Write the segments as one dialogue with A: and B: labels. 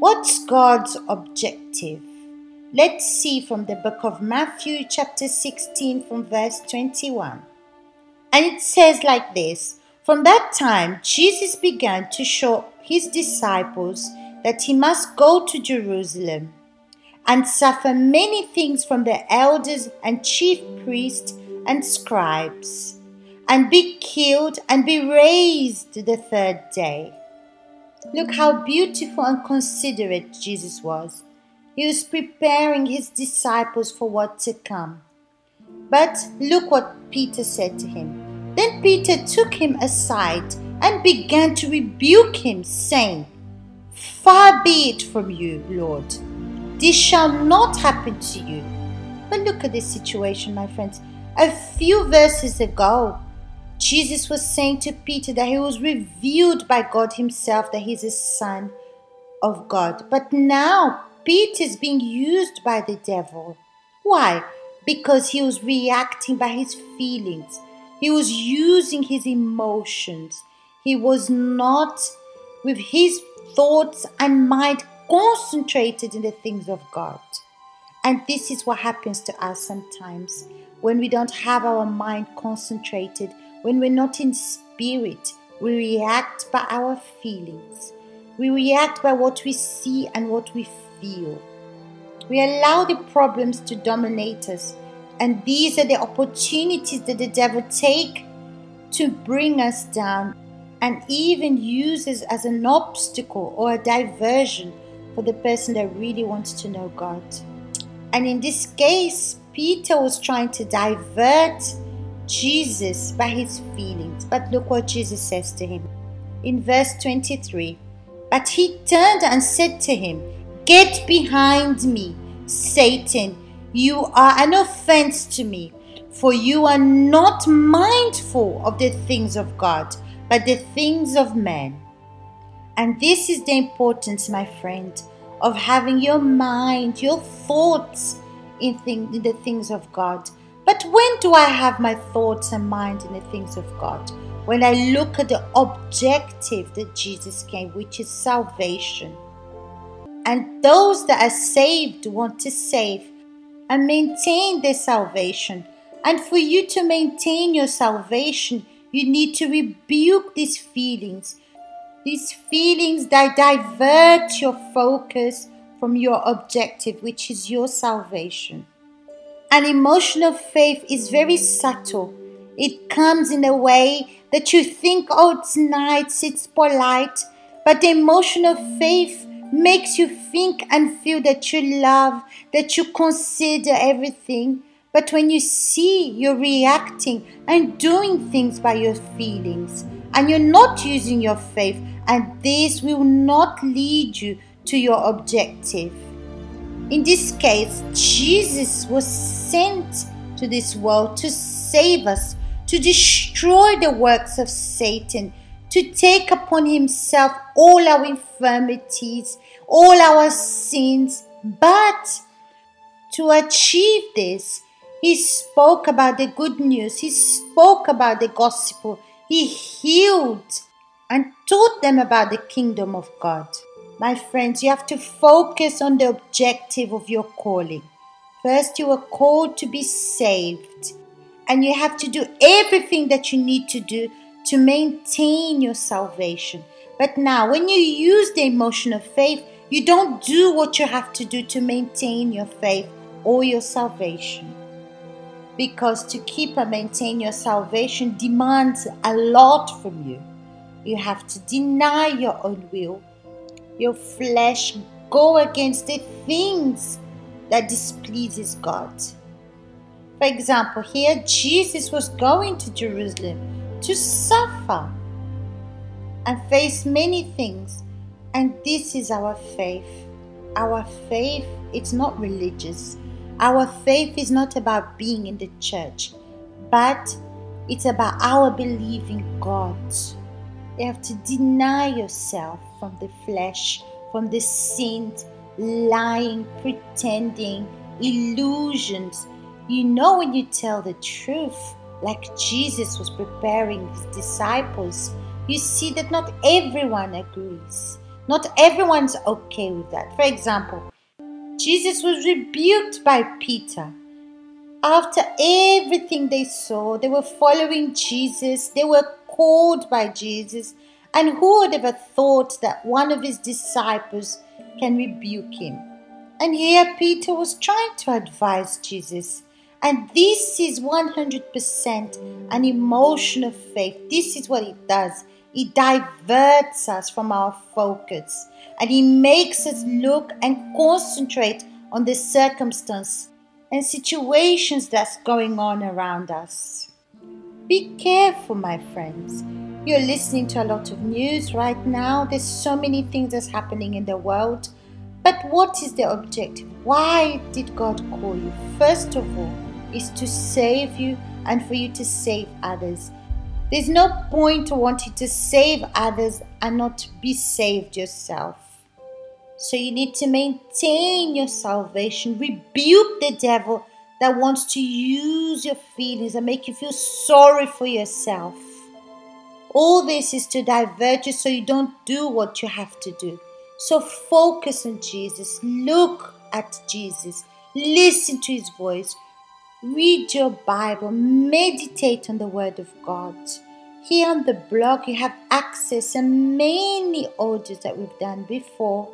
A: What's God's objective? Let's see from the book of Matthew, chapter 16, from verse 21. And it says like this From that time, Jesus began to show his disciples that he must go to Jerusalem and suffer many things from the elders and chief priests and scribes, and be killed and be raised the third day. Look how beautiful and considerate Jesus was. He was preparing his disciples for what to come. But look what Peter said to him. Then Peter took him aside and began to rebuke him, saying, Far be it from you, Lord. This shall not happen to you. But look at this situation, my friends. A few verses ago, Jesus was saying to Peter that he was revealed by God Himself that he's a son of God. But now Peter is being used by the devil. Why? Because he was reacting by his feelings, he was using his emotions. He was not with his thoughts and mind concentrated in the things of God. And this is what happens to us sometimes when we don't have our mind concentrated when we're not in spirit, we react by our feelings. We react by what we see and what we feel. We allow the problems to dominate us, and these are the opportunities that the devil take to bring us down and even uses as an obstacle or a diversion for the person that really wants to know God. And in this case, Peter was trying to divert Jesus by his feelings. But look what Jesus says to him in verse 23. But he turned and said to him, Get behind me, Satan. You are an offense to me, for you are not mindful of the things of God, but the things of men. And this is the importance, my friend, of having your mind, your thoughts in, thing, in the things of God but when do I have my thoughts and mind in the things of God? When I look at the objective that Jesus came, which is salvation. And those that are saved want to save and maintain their salvation. And for you to maintain your salvation, you need to rebuke these feelings. These feelings that divert your focus from your objective, which is your salvation. An emotional faith is very subtle. It comes in a way that you think, oh, it's nice, it's polite, but the emotional faith makes you think and feel that you love, that you consider everything. But when you see you're reacting and doing things by your feelings, and you're not using your faith, and this will not lead you to your objective. In this case, Jesus was sent to this world to save us, to destroy the works of Satan, to take upon himself all our infirmities, all our sins. But to achieve this, he spoke about the good news, he spoke about the gospel, he healed and taught them about the kingdom of God. My friends, you have to focus on the objective of your calling. First, you are called to be saved, and you have to do everything that you need to do to maintain your salvation. But now, when you use the emotion of faith, you don't do what you have to do to maintain your faith or your salvation. Because to keep and maintain your salvation demands a lot from you. You have to deny your own will your flesh go against the things that displeases God. For example, here Jesus was going to Jerusalem to suffer and face many things. And this is our faith. Our faith it's not religious. Our faith is not about being in the church, but it's about our believing God. You have to deny yourself from the flesh, from the sins, lying, pretending, illusions. You know when you tell the truth, like Jesus was preparing his disciples, you see that not everyone agrees. Not everyone's okay with that. For example, Jesus was rebuked by Peter. After everything they saw, they were following Jesus, they were called by Jesus, and who would ever thought that one of his disciples can rebuke him? And here Peter was trying to advise Jesus. And this is 100% an emotion of faith. This is what it does. It diverts us from our focus and it makes us look and concentrate on the circumstance and situations that's going on around us. Be careful, my friends. You're listening to a lot of news right now. There's so many things that's happening in the world. But what is the objective? Why did God call you? First of all, is to save you and for you to save others. There's no point wanting to save others and not be saved yourself. So you need to maintain your salvation, rebuke the devil that wants to use your feelings and make you feel sorry for yourself. All this is to divert you so you don't do what you have to do. So focus on Jesus, look at Jesus, listen to his voice, read your Bible, meditate on the Word of God. Here on the blog, you have access to many audios that we've done before.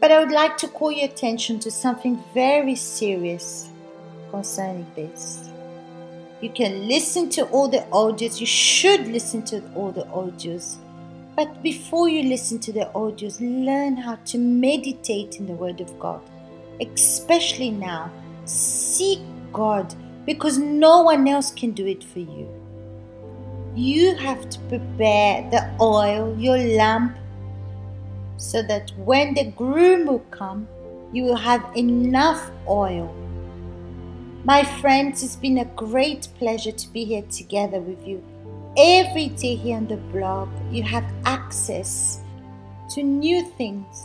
A: But I would like to call your attention to something very serious concerning this. You can listen to all the audios, you should listen to all the audios. But before you listen to the audios, learn how to meditate in the Word of God. Especially now, seek God because no one else can do it for you. You have to prepare the oil, your lamp, so that when the groom will come, you will have enough oil. My friends, it's been a great pleasure to be here together with you. Every day here on the blog, you have access to new things.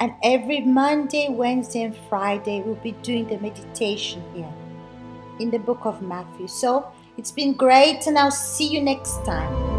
A: And every Monday, Wednesday, and Friday, we'll be doing the meditation here in the book of Matthew. So it's been great, and I'll see you next time.